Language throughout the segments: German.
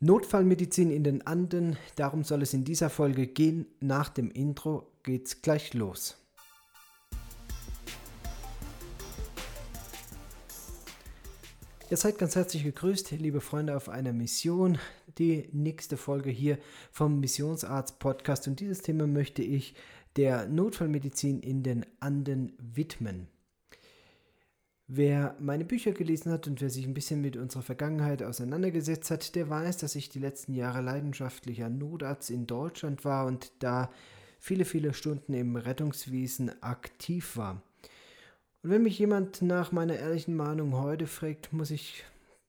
Notfallmedizin in den Anden, darum soll es in dieser Folge gehen. Nach dem Intro geht's gleich los. Ihr seid ganz herzlich gegrüßt, liebe Freunde auf einer Mission. Die nächste Folge hier vom Missionsarzt Podcast und dieses Thema möchte ich der Notfallmedizin in den Anden widmen. Wer meine Bücher gelesen hat und wer sich ein bisschen mit unserer Vergangenheit auseinandergesetzt hat, der weiß, dass ich die letzten Jahre leidenschaftlicher Notarzt in Deutschland war und da viele, viele Stunden im Rettungswesen aktiv war. Und wenn mich jemand nach meiner ehrlichen Meinung heute fragt, muss ich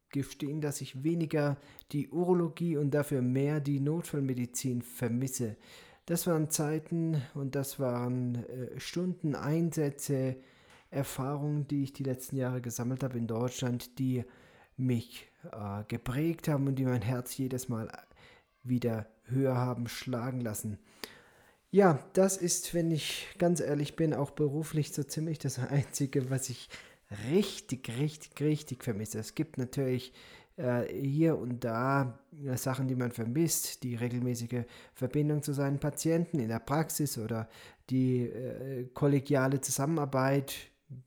gestehen, dass ich weniger die Urologie und dafür mehr die Notfallmedizin vermisse. Das waren Zeiten und das waren äh, Stunden, Einsätze, Erfahrungen, die ich die letzten Jahre gesammelt habe in Deutschland, die mich äh, geprägt haben und die mein Herz jedes Mal wieder höher haben schlagen lassen. Ja, das ist, wenn ich ganz ehrlich bin, auch beruflich so ziemlich das Einzige, was ich richtig, richtig, richtig vermisse. Es gibt natürlich äh, hier und da äh, Sachen, die man vermisst, die regelmäßige Verbindung zu seinen Patienten in der Praxis oder die äh, kollegiale Zusammenarbeit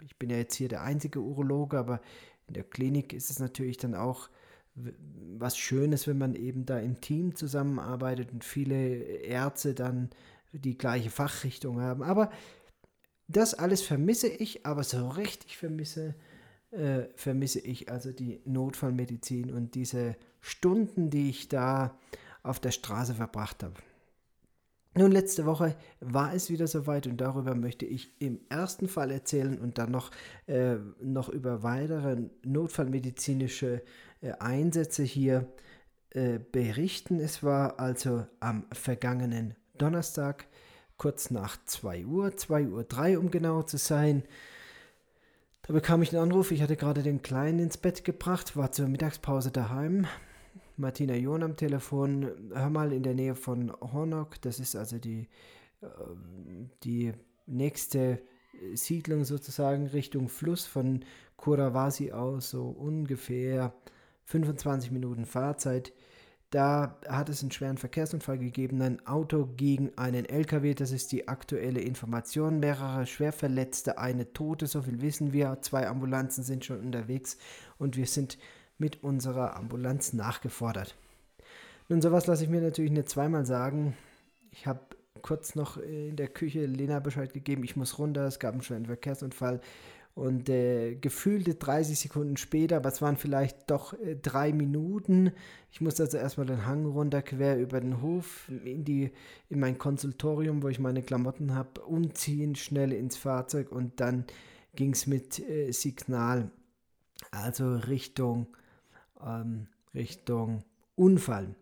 ich bin ja jetzt hier der einzige Urologe, aber in der Klinik ist es natürlich dann auch was Schönes, wenn man eben da im Team zusammenarbeitet und viele Ärzte dann die gleiche Fachrichtung haben. Aber das alles vermisse ich, aber so richtig vermisse, äh, vermisse ich also die Notfallmedizin und diese Stunden, die ich da auf der Straße verbracht habe. Nun, letzte Woche war es wieder soweit und darüber möchte ich im ersten Fall erzählen und dann noch, äh, noch über weitere notfallmedizinische äh, Einsätze hier äh, berichten. Es war also am vergangenen Donnerstag, kurz nach 2 Uhr, 2 Uhr 3 um genau zu sein. Da bekam ich einen Anruf, ich hatte gerade den Kleinen ins Bett gebracht, war zur Mittagspause daheim Martina John am Telefon. Hör mal in der Nähe von Hornok, das ist also die, äh, die nächste Siedlung sozusagen Richtung Fluss von Kurawasi aus, so ungefähr 25 Minuten Fahrzeit. Da hat es einen schweren Verkehrsunfall gegeben, ein Auto gegen einen LKW, das ist die aktuelle Information. Mehrere Schwerverletzte, eine Tote, so viel wissen wir. Zwei Ambulanzen sind schon unterwegs und wir sind mit unserer Ambulanz nachgefordert. Nun, sowas lasse ich mir natürlich nicht zweimal sagen. Ich habe kurz noch in der Küche Lena Bescheid gegeben, ich muss runter, es gab einen schweren Verkehrsunfall. Und äh, gefühlte 30 Sekunden später, aber es waren vielleicht doch äh, drei Minuten. Ich musste also erstmal den Hang runter, quer über den Hof, in, die, in mein Konsultorium, wo ich meine Klamotten habe, umziehen, schnell ins Fahrzeug und dann ging es mit äh, Signal, also Richtung ähm, Richtung Unfall.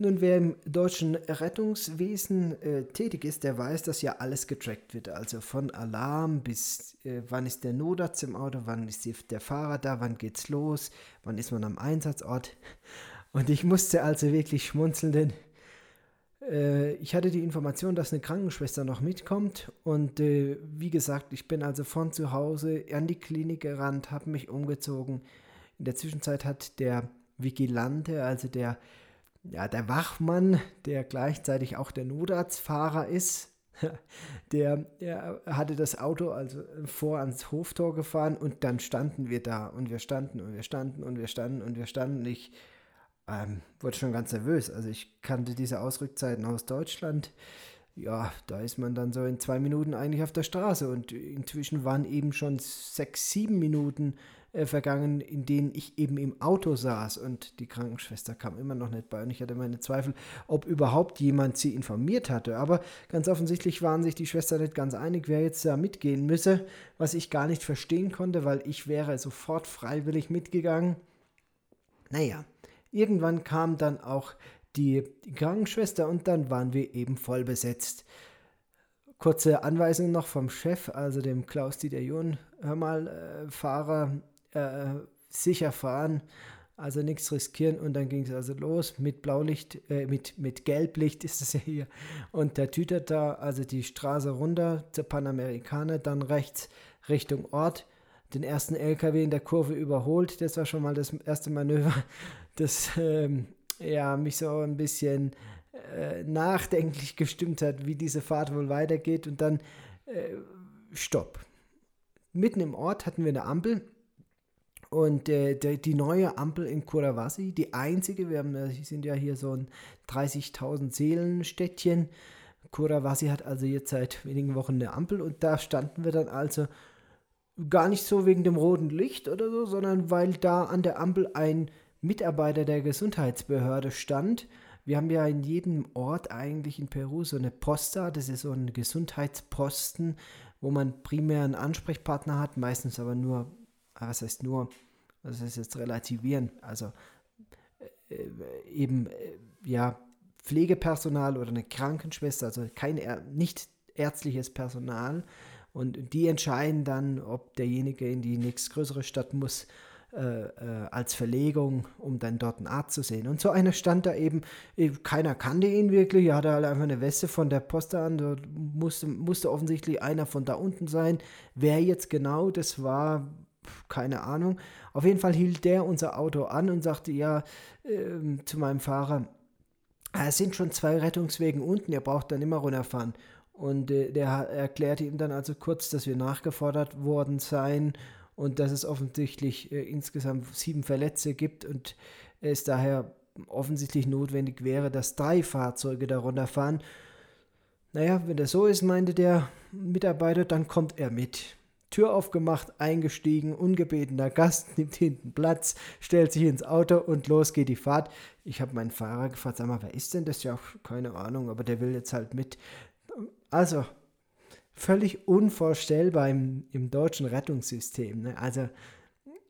Nun, wer im deutschen Rettungswesen äh, tätig ist, der weiß, dass ja alles getrackt wird. Also von Alarm bis äh, wann ist der Notarzt im Auto, wann ist der Fahrer da, wann geht's los, wann ist man am Einsatzort. Und ich musste also wirklich schmunzeln, denn äh, ich hatte die Information, dass eine Krankenschwester noch mitkommt. Und äh, wie gesagt, ich bin also von zu Hause an die Klinik gerannt, habe mich umgezogen. In der Zwischenzeit hat der Vigilante, also der, ja, der Wachmann, der gleichzeitig auch der Notarztfahrer ist, der, der, hatte das Auto also vor ans Hoftor gefahren und dann standen wir da und wir standen und wir standen und wir standen und wir standen. Ich ähm, wurde schon ganz nervös. Also ich kannte diese Ausrückzeiten aus Deutschland. Ja, da ist man dann so in zwei Minuten eigentlich auf der Straße und inzwischen waren eben schon sechs, sieben Minuten äh, vergangen, in denen ich eben im Auto saß und die Krankenschwester kam immer noch nicht bei und ich hatte meine Zweifel, ob überhaupt jemand sie informiert hatte. Aber ganz offensichtlich waren sich die Schwestern nicht ganz einig, wer jetzt da mitgehen müsse, was ich gar nicht verstehen konnte, weil ich wäre sofort freiwillig mitgegangen. Naja, Irgendwann kam dann auch die Krankenschwester und dann waren wir eben voll besetzt. Kurze Anweisung noch vom Chef, also dem Klaus-Dieter John. Hör mal, äh, Fahrer, äh, sicher fahren, also nichts riskieren. Und dann ging es also los mit Blaulicht, äh, mit, mit Gelblicht ist es ja hier. Und der tütet da also die Straße runter zur Panamerikaner, dann rechts Richtung Ort den ersten LKW in der Kurve überholt. Das war schon mal das erste Manöver, das ähm, ja, mich so ein bisschen äh, nachdenklich gestimmt hat, wie diese Fahrt wohl weitergeht. Und dann äh, Stopp. Mitten im Ort hatten wir eine Ampel. Und äh, die, die, neue Ampel in Kurawasi, die einzige, wir haben, äh, sind ja hier so ein 30.000 Seelenstädtchen. Kurawasi hat also jetzt seit wenigen Wochen eine Ampel und da standen wir dann also gar nicht so wegen dem roten Licht oder so, sondern weil da an der Ampel ein Mitarbeiter der Gesundheitsbehörde stand. Wir haben ja in jedem Ort eigentlich in Peru so eine Posta, das ist so ein Gesundheitsposten, wo man primär einen Ansprechpartner hat, meistens aber nur, ah, was heißt nur, was heißt jetzt relativieren, also äh, eben, äh, ja, Pflegepersonal oder eine Krankenschwester, also kein nicht ärztliches Personal. Und die entscheiden dann, ob derjenige in die nächstgrößere Stadt muss als Verlegung, um dann dort einen Arzt zu sehen. Und so einer stand da eben, äh, keiner kannte ihn wirklich, er hatte halt einfach eine Weste von der Post an, da musste, musste offensichtlich einer von da unten sein. Wer jetzt genau das war, keine Ahnung. Auf jeden Fall hielt der unser Auto an und sagte ja äh, zu meinem Fahrer, ah, es sind schon zwei Rettungswegen unten, ihr braucht dann immer runterfahren. Und äh, der erklärte ihm dann also kurz, dass wir nachgefordert worden seien und dass es offensichtlich äh, insgesamt sieben Verletzte gibt und es daher offensichtlich notwendig wäre, dass drei Fahrzeuge darunter fahren. Naja, wenn das so ist, meinte der Mitarbeiter, dann kommt er mit. Tür aufgemacht, eingestiegen, ungebetener Gast, nimmt hinten Platz, stellt sich ins Auto und los geht die Fahrt. Ich habe meinen Fahrer gefragt, sag mal, wer ist denn das? Ja, keine Ahnung, aber der will jetzt halt mit. Also, völlig unvorstellbar im, im deutschen Rettungssystem. Ne? Also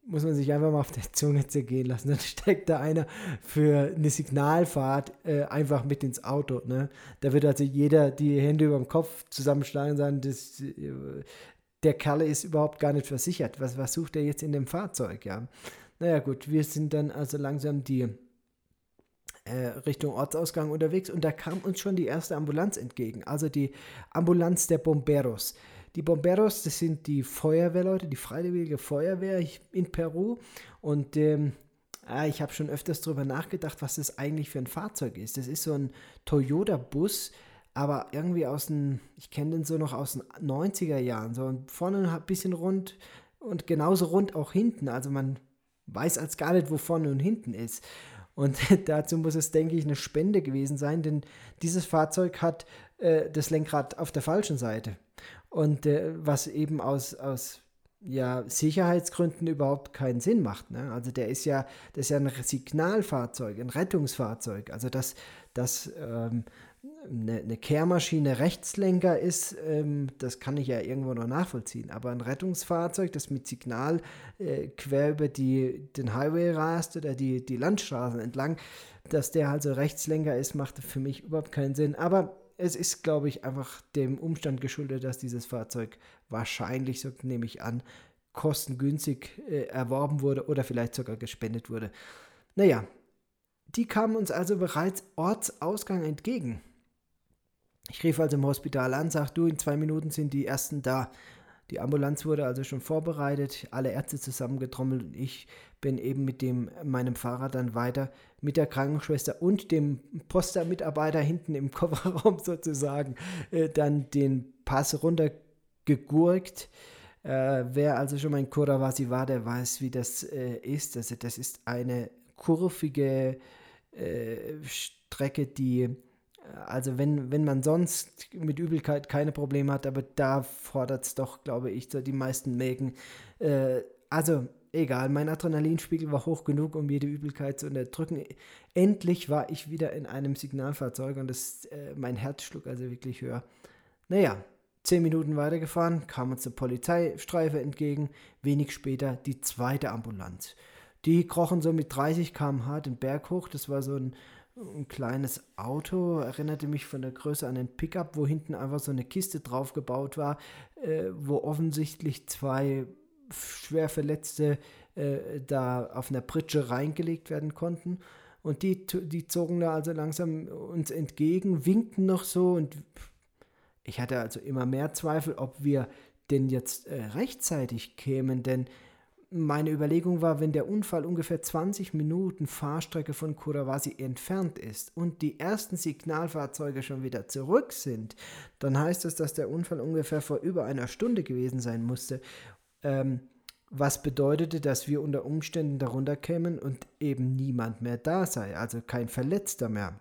muss man sich einfach mal auf der Zunge zergehen lassen. Dann steckt da einer für eine Signalfahrt äh, einfach mit ins Auto. Ne? Da wird also jeder die Hände über dem Kopf zusammenschlagen und sagen, das, äh, der Kerl ist überhaupt gar nicht versichert. Was, was sucht er jetzt in dem Fahrzeug? Ja? Naja gut, wir sind dann also langsam die Richtung Ortsausgang unterwegs und da kam uns schon die erste Ambulanz entgegen, also die Ambulanz der Bomberos. Die Bomberos, das sind die Feuerwehrleute, die freiwillige Feuerwehr in Peru und ähm, ah, ich habe schon öfters darüber nachgedacht, was das eigentlich für ein Fahrzeug ist. Das ist so ein Toyota-Bus, aber irgendwie aus den, ich kenne den so noch aus den 90er Jahren, so vorne ein bisschen rund und genauso rund auch hinten. Also man weiß als gar nicht, wo vorne und hinten ist. Und dazu muss es, denke ich, eine Spende gewesen sein, denn dieses Fahrzeug hat äh, das Lenkrad auf der falschen Seite. Und äh, was eben aus, aus ja, Sicherheitsgründen überhaupt keinen Sinn macht. Ne? Also der ist ja, das ist ja ein Signalfahrzeug, ein Rettungsfahrzeug. Also das, das ähm, eine, eine Kehrmaschine Rechtslenker ist, ähm, das kann ich ja irgendwo noch nachvollziehen. Aber ein Rettungsfahrzeug, das mit Signal äh, quer über die, den Highway rast oder die, die Landstraßen entlang, dass der also Rechtslenker ist, macht für mich überhaupt keinen Sinn. Aber es ist, glaube ich, einfach dem Umstand geschuldet, dass dieses Fahrzeug wahrscheinlich, so nehme ich an, kostengünstig äh, erworben wurde oder vielleicht sogar gespendet wurde. Naja, die kamen uns also bereits Ortsausgang entgegen. Ich rief also im Hospital an, sag du, in zwei Minuten sind die ersten da. Die Ambulanz wurde also schon vorbereitet, alle Ärzte zusammengetrommelt und ich bin eben mit dem, meinem Fahrer dann weiter mit der Krankenschwester und dem Postermitarbeiter hinten im Kofferraum sozusagen äh, dann den Pass runtergegurkt. Äh, wer also schon mal in Kurawasi war, der weiß, wie das äh, ist. Also das ist eine kurvige äh, Strecke, die also wenn, wenn man sonst mit Übelkeit keine Probleme hat, aber da fordert es doch, glaube ich, so die meisten Mägen. Äh, also egal, mein Adrenalinspiegel war hoch genug, um jede Übelkeit zu unterdrücken. Endlich war ich wieder in einem Signalfahrzeug und das, äh, mein Herz schlug also wirklich höher. Naja, zehn Minuten weitergefahren, kam uns eine Polizeistreife entgegen, wenig später die zweite Ambulanz. Die krochen so mit 30 km/h den Berg hoch, das war so ein ein kleines Auto, erinnerte mich von der Größe an ein Pickup, wo hinten einfach so eine Kiste drauf gebaut war, äh, wo offensichtlich zwei schwer Verletzte äh, da auf einer Pritsche reingelegt werden konnten. Und die, die zogen da also langsam uns entgegen, winkten noch so und ich hatte also immer mehr Zweifel, ob wir denn jetzt äh, rechtzeitig kämen, denn meine Überlegung war, wenn der Unfall ungefähr 20 Minuten Fahrstrecke von Kurawasi entfernt ist und die ersten Signalfahrzeuge schon wieder zurück sind, dann heißt das, dass der Unfall ungefähr vor über einer Stunde gewesen sein musste. Ähm, was bedeutete, dass wir unter Umständen darunter kämen und eben niemand mehr da sei, also kein Verletzter mehr.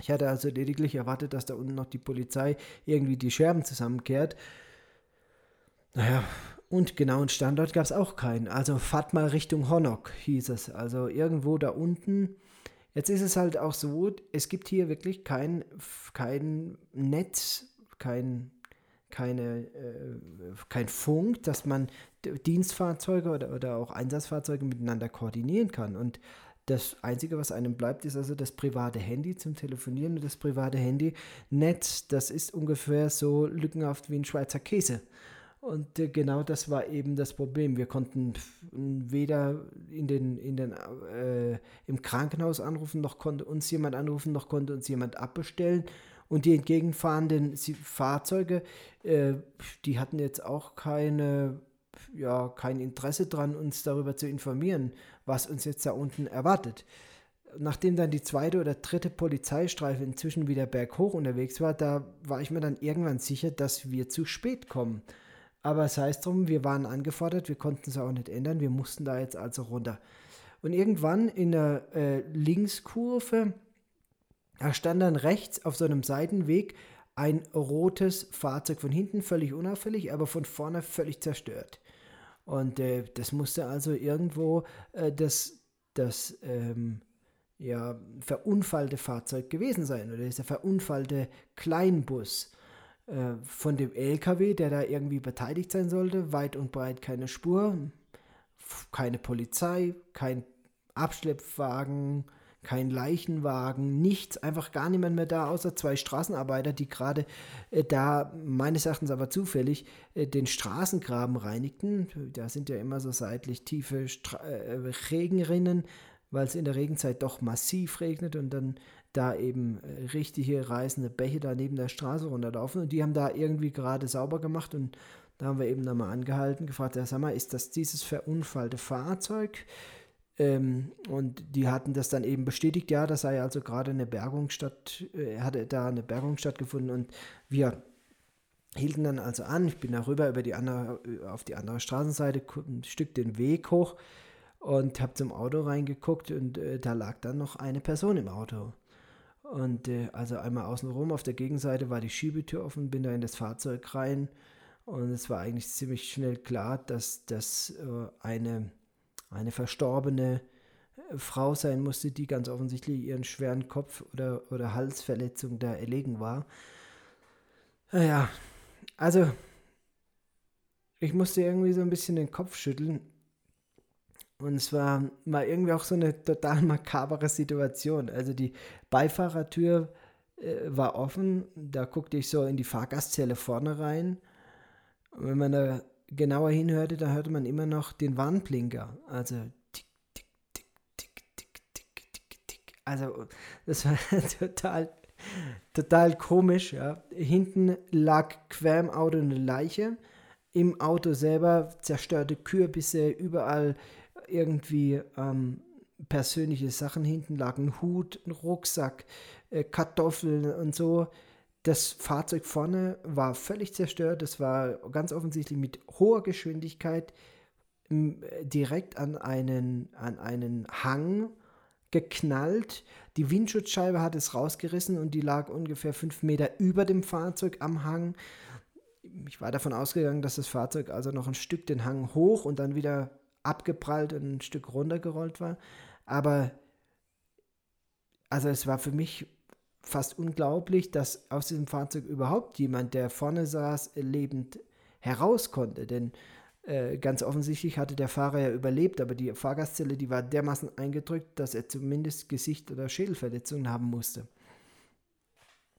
Ich hatte also lediglich erwartet, dass da unten noch die Polizei irgendwie die Scherben zusammenkehrt. Naja, und genauen Standort gab es auch keinen. Also fahrt mal Richtung Honok, hieß es. Also irgendwo da unten. Jetzt ist es halt auch so, es gibt hier wirklich kein, kein Netz, kein, keine, äh, kein Funk, dass man Dienstfahrzeuge oder, oder auch Einsatzfahrzeuge miteinander koordinieren kann. Und das Einzige, was einem bleibt, ist also das private Handy zum Telefonieren und das private Handy-Netz. Das ist ungefähr so lückenhaft wie ein Schweizer Käse. Und äh, genau das war eben das Problem. Wir konnten weder in den, in den, äh, im Krankenhaus anrufen, noch konnte uns jemand anrufen, noch konnte uns jemand abbestellen. Und die entgegenfahrenden Fahrzeuge, äh, die hatten jetzt auch keine, ja, kein Interesse daran, uns darüber zu informieren, was uns jetzt da unten erwartet. Nachdem dann die zweite oder dritte Polizeistreife inzwischen wieder berghoch unterwegs war, da war ich mir dann irgendwann sicher, dass wir zu spät kommen. Aber sei es drum, wir waren angefordert, wir konnten es auch nicht ändern, wir mussten da jetzt also runter. Und irgendwann in der äh, Linkskurve, da stand dann rechts auf so einem Seitenweg ein rotes Fahrzeug von hinten völlig unauffällig, aber von vorne völlig zerstört. Und äh, das musste also irgendwo äh, das, das ähm, ja, verunfallte Fahrzeug gewesen sein oder dieser verunfallte Kleinbus. Äh, von dem LKW, der da irgendwie beteiligt sein sollte, weit und breit keine Spur, keine Polizei, kein Abschleppwagen, kein Leichenwagen, nichts, einfach gar niemand mehr da, außer zwei Straßenarbeiter, die gerade äh, da meines Erachtens aber zufällig äh, den Straßengraben reinigten. Da sind ja immer so seitlich tiefe Stra äh, Regenrinnen, weil es in der Regenzeit doch massiv regnet und dann da eben äh, richtige reißende Bäche da neben der Straße runterlaufen und die haben da irgendwie gerade sauber gemacht und da haben wir eben nochmal angehalten, gefragt, ja, sag mal, ist das dieses verunfallte Fahrzeug? Ähm, und die hatten das dann eben bestätigt, ja, das sei also gerade eine Bergung statt, äh, hatte da eine Bergung stattgefunden und wir hielten dann also an, ich bin darüber über die andere, auf die andere Straßenseite, ein Stück den Weg hoch und habe zum Auto reingeguckt und äh, da lag dann noch eine Person im Auto. Und äh, also einmal außenrum, auf der Gegenseite war die Schiebetür offen, bin da in das Fahrzeug rein und es war eigentlich ziemlich schnell klar, dass das äh, eine, eine verstorbene äh, Frau sein musste, die ganz offensichtlich ihren schweren Kopf- oder, oder Halsverletzung da erlegen war. Naja, also ich musste irgendwie so ein bisschen den Kopf schütteln und es war mal irgendwie auch so eine total makabere Situation. Also die Beifahrertür äh, war offen, da guckte ich so in die Fahrgastzelle vorne rein. Und wenn man da genauer hinhörte, da hörte man immer noch den Warnblinker. Also tick, tick, tick, tick, tick, tick, tick, tick. Also das war total, total komisch. Ja. Hinten lag quer Auto eine Leiche. Im Auto selber zerstörte Kürbisse, überall irgendwie ähm, persönliche Sachen hinten lagen, Hut, ein Rucksack, äh, Kartoffeln und so. Das Fahrzeug vorne war völlig zerstört. Das war ganz offensichtlich mit hoher Geschwindigkeit direkt an einen, an einen Hang geknallt. Die Windschutzscheibe hat es rausgerissen und die lag ungefähr fünf Meter über dem Fahrzeug am Hang. Ich war davon ausgegangen, dass das Fahrzeug also noch ein Stück den Hang hoch und dann wieder abgeprallt und ein Stück runtergerollt war. Aber also es war für mich fast unglaublich, dass aus diesem Fahrzeug überhaupt jemand, der vorne saß, lebend heraus konnte. Denn äh, ganz offensichtlich hatte der Fahrer ja überlebt, aber die Fahrgastzelle, die war dermaßen eingedrückt, dass er zumindest Gesicht- oder Schädelverletzungen haben musste.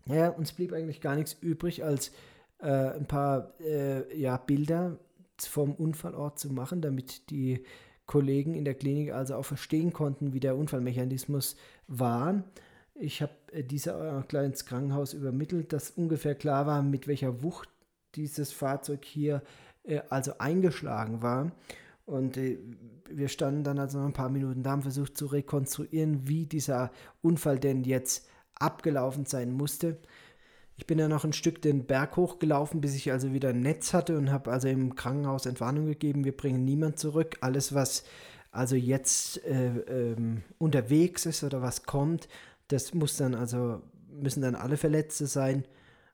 Ja, uns blieb eigentlich gar nichts übrig, als äh, ein paar äh, ja, Bilder vom Unfallort zu machen, damit die Kollegen in der Klinik also auch verstehen konnten, wie der Unfallmechanismus war. Ich habe äh, dieser auch gleich ins Krankenhaus übermittelt, dass ungefähr klar war, mit welcher Wucht dieses Fahrzeug hier äh, also eingeschlagen war. Und äh, wir standen dann also noch ein paar Minuten da, haben versucht zu rekonstruieren, wie dieser Unfall denn jetzt abgelaufen sein musste. Ich bin ja noch ein Stück den Berg hochgelaufen, bis ich also wieder ein Netz hatte und habe also im Krankenhaus Entwarnung gegeben, wir bringen niemand zurück. Alles, was also jetzt äh, ähm, unterwegs ist oder was kommt, das muss dann also, müssen dann alle Verletzte sein.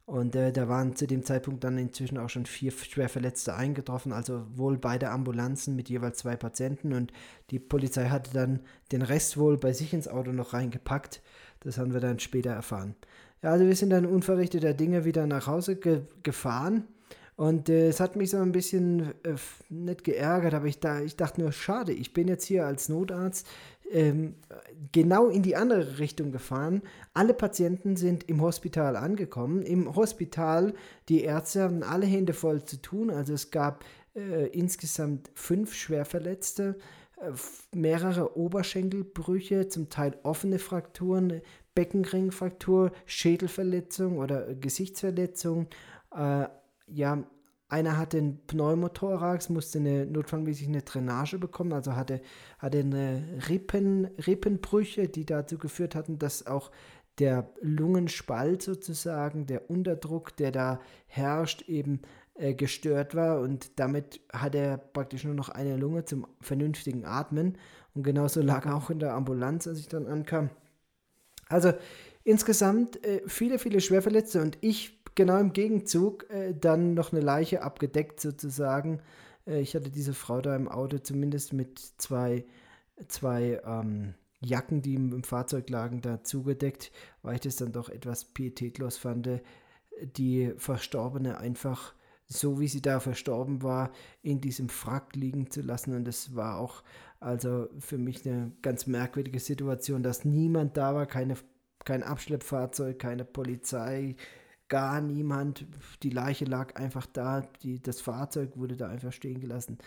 Und äh, da waren zu dem Zeitpunkt dann inzwischen auch schon vier Schwerverletzte eingetroffen, also wohl beide Ambulanzen mit jeweils zwei Patienten. Und die Polizei hatte dann den Rest wohl bei sich ins Auto noch reingepackt. Das haben wir dann später erfahren. Ja, also wir sind dann unverrichteter Dinge wieder nach Hause ge gefahren. Und äh, es hat mich so ein bisschen äh, nicht geärgert, aber ich, da, ich dachte nur, schade, ich bin jetzt hier als Notarzt ähm, genau in die andere Richtung gefahren. Alle Patienten sind im Hospital angekommen. Im Hospital, die Ärzte haben alle Hände voll zu tun. Also es gab äh, insgesamt fünf Schwerverletzte, äh, mehrere Oberschenkelbrüche, zum Teil offene Frakturen, Beckenringfraktur, Schädelverletzung oder Gesichtsverletzung. Äh, ja, einer hatte einen Pneumothorax, musste eine, notfallmäßig eine Drainage bekommen, also hatte, hatte eine Rippen, Rippenbrüche, die dazu geführt hatten, dass auch der Lungenspalt sozusagen, der Unterdruck, der da herrscht, eben äh, gestört war und damit hat er praktisch nur noch eine Lunge zum vernünftigen Atmen und genauso lag er auch in der Ambulanz, als ich dann ankam. Also insgesamt äh, viele, viele Schwerverletzte und ich genau im Gegenzug äh, dann noch eine Leiche abgedeckt sozusagen. Äh, ich hatte diese Frau da im Auto zumindest mit zwei, zwei ähm, Jacken, die im, Fahrzeug lagen, da zugedeckt, weil ich das dann doch etwas pietätlos fand, die Verstorbene einfach so wie sie da verstorben war, in diesem Frack liegen zu lassen. Und das war auch also für mich eine ganz merkwürdige Situation, dass niemand da war, keine, kein Abschleppfahrzeug, keine Polizei, gar niemand. Die Leiche lag einfach da, die, das Fahrzeug wurde da einfach stehen gelassen.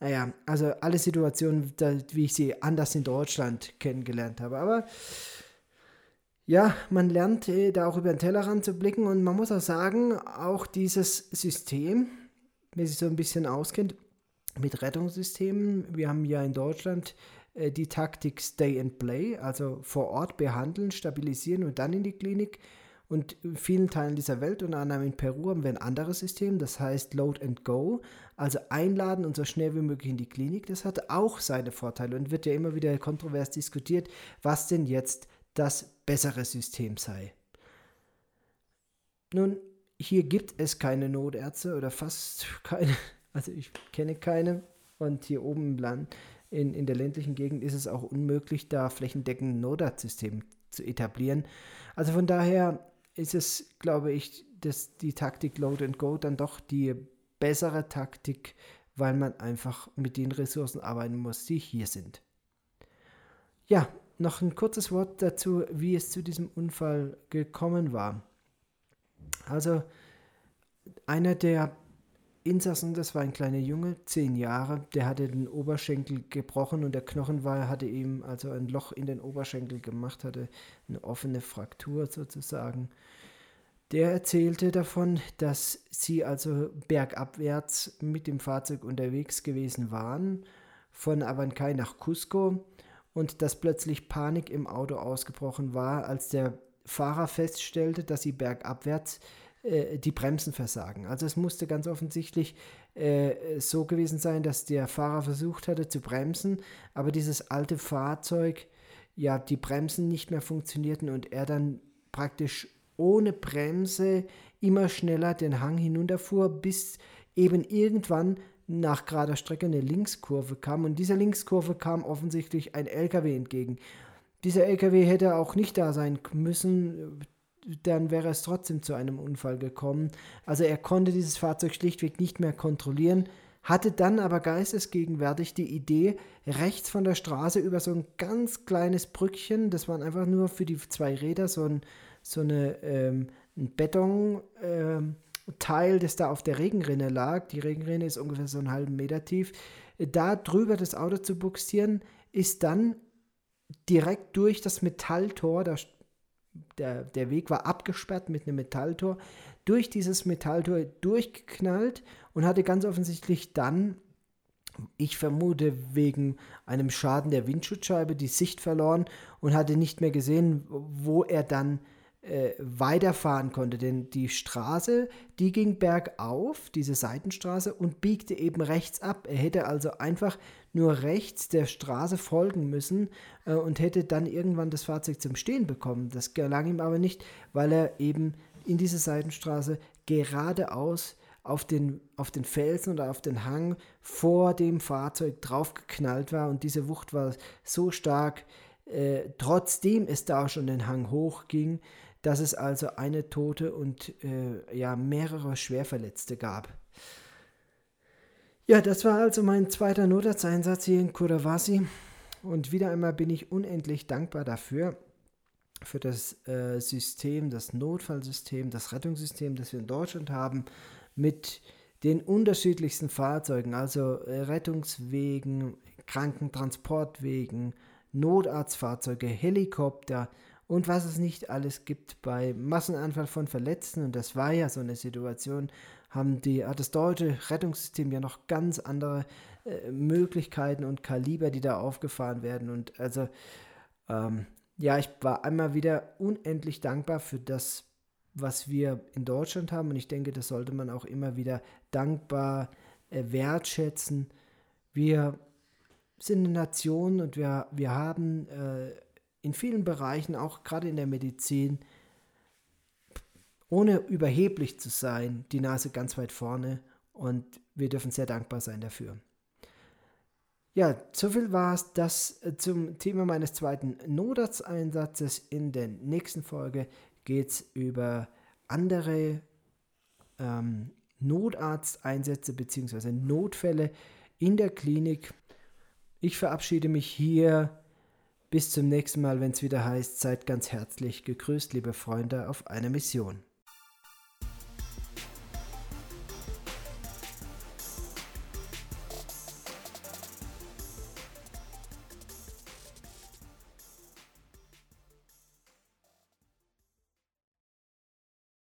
Naja, also alle Situationen, da, wie ich sie anders in Deutschland kennengelernt habe. Aber ja, man lernt äh, da auch über den Tellerrand zu blicken und man muss auch sagen, auch dieses System, wer sich so ein bisschen auskennt mit Rettungssystemen, wir haben ja in Deutschland äh, die Taktik Stay and Play, also vor Ort behandeln, stabilisieren und dann in die Klinik. Und in vielen Teilen dieser Welt, unter anderem in Peru, haben wir ein anderes System, das heißt Load and Go, also einladen und so schnell wie möglich in die Klinik. Das hat auch seine Vorteile und wird ja immer wieder kontrovers diskutiert, was denn jetzt das bessere System sei. Nun, hier gibt es keine Notärzte oder fast keine, also ich kenne keine. Und hier oben im Land, in, in der ländlichen Gegend, ist es auch unmöglich, da flächendeckend ein Notarztsystem zu etablieren. Also von daher ist es, glaube ich, dass die Taktik Load and Go dann doch die bessere Taktik, weil man einfach mit den Ressourcen arbeiten muss, die hier sind. Ja, noch ein kurzes Wort dazu, wie es zu diesem Unfall gekommen war. Also einer der Insassen, das war ein kleiner Junge, zehn Jahre, der hatte den Oberschenkel gebrochen und der Knochen war, hatte ihm also ein Loch in den Oberschenkel gemacht, hatte eine offene Fraktur sozusagen. Der erzählte davon, dass sie also bergabwärts mit dem Fahrzeug unterwegs gewesen waren, von Abancay nach Cusco und dass plötzlich Panik im Auto ausgebrochen war, als der Fahrer feststellte, dass sie bergabwärts äh, die Bremsen versagen. Also es musste ganz offensichtlich äh, so gewesen sein, dass der Fahrer versucht hatte zu bremsen, aber dieses alte Fahrzeug, ja, die Bremsen nicht mehr funktionierten und er dann praktisch ohne Bremse immer schneller den Hang hinunterfuhr, bis eben irgendwann nach gerader Strecke eine Linkskurve kam und dieser Linkskurve kam offensichtlich ein LKW entgegen. Dieser LKW hätte auch nicht da sein müssen, dann wäre es trotzdem zu einem Unfall gekommen. Also er konnte dieses Fahrzeug schlichtweg nicht mehr kontrollieren, hatte dann aber geistesgegenwärtig die Idee, rechts von der Straße über so ein ganz kleines Brückchen, das waren einfach nur für die zwei Räder so ein, so eine, ähm, ein Betonteil, ähm, das da auf der Regenrinne lag, die Regenrinne ist ungefähr so einen halben Meter tief, da drüber das Auto zu buxieren, ist dann direkt durch das Metalltor, da der, der Weg war abgesperrt mit einem Metalltor, durch dieses Metalltor durchgeknallt und hatte ganz offensichtlich dann, ich vermute wegen einem Schaden der Windschutzscheibe, die Sicht verloren und hatte nicht mehr gesehen, wo er dann äh, weiterfahren konnte. Denn die Straße, die ging bergauf, diese Seitenstraße, und biegte eben rechts ab. Er hätte also einfach nur rechts der Straße folgen müssen äh, und hätte dann irgendwann das Fahrzeug zum Stehen bekommen. Das gelang ihm aber nicht, weil er eben in diese Seitenstraße geradeaus auf den, auf den Felsen oder auf den Hang vor dem Fahrzeug draufgeknallt war und diese Wucht war so stark, äh, trotzdem es da schon den Hang hochging, dass es also eine Tote und äh, ja mehrere Schwerverletzte gab. Ja, das war also mein zweiter Notarzteinsatz hier in Kurawasi. Und wieder einmal bin ich unendlich dankbar dafür, für das äh, System, das Notfallsystem, das Rettungssystem, das wir in Deutschland haben, mit den unterschiedlichsten Fahrzeugen, also äh, Rettungswegen, Krankentransportwegen, Notarztfahrzeuge, Helikopter und was es nicht alles gibt bei Massenanfall von Verletzten. Und das war ja so eine Situation, haben die, hat das deutsche Rettungssystem ja noch ganz andere äh, Möglichkeiten und Kaliber, die da aufgefahren werden. Und also, ähm, ja, ich war einmal wieder unendlich dankbar für das, was wir in Deutschland haben. Und ich denke, das sollte man auch immer wieder dankbar äh, wertschätzen. Wir sind eine Nation und wir, wir haben äh, in vielen Bereichen, auch gerade in der Medizin, ohne überheblich zu sein, die Nase ganz weit vorne und wir dürfen sehr dankbar sein dafür. Ja, so viel war es das äh, zum Thema meines zweiten Notarzteinsatzes. In der nächsten Folge geht es über andere ähm, Notarzteinsätze bzw. Notfälle in der Klinik. Ich verabschiede mich hier. Bis zum nächsten Mal, wenn es wieder heißt, seid ganz herzlich gegrüßt, liebe Freunde, auf einer Mission.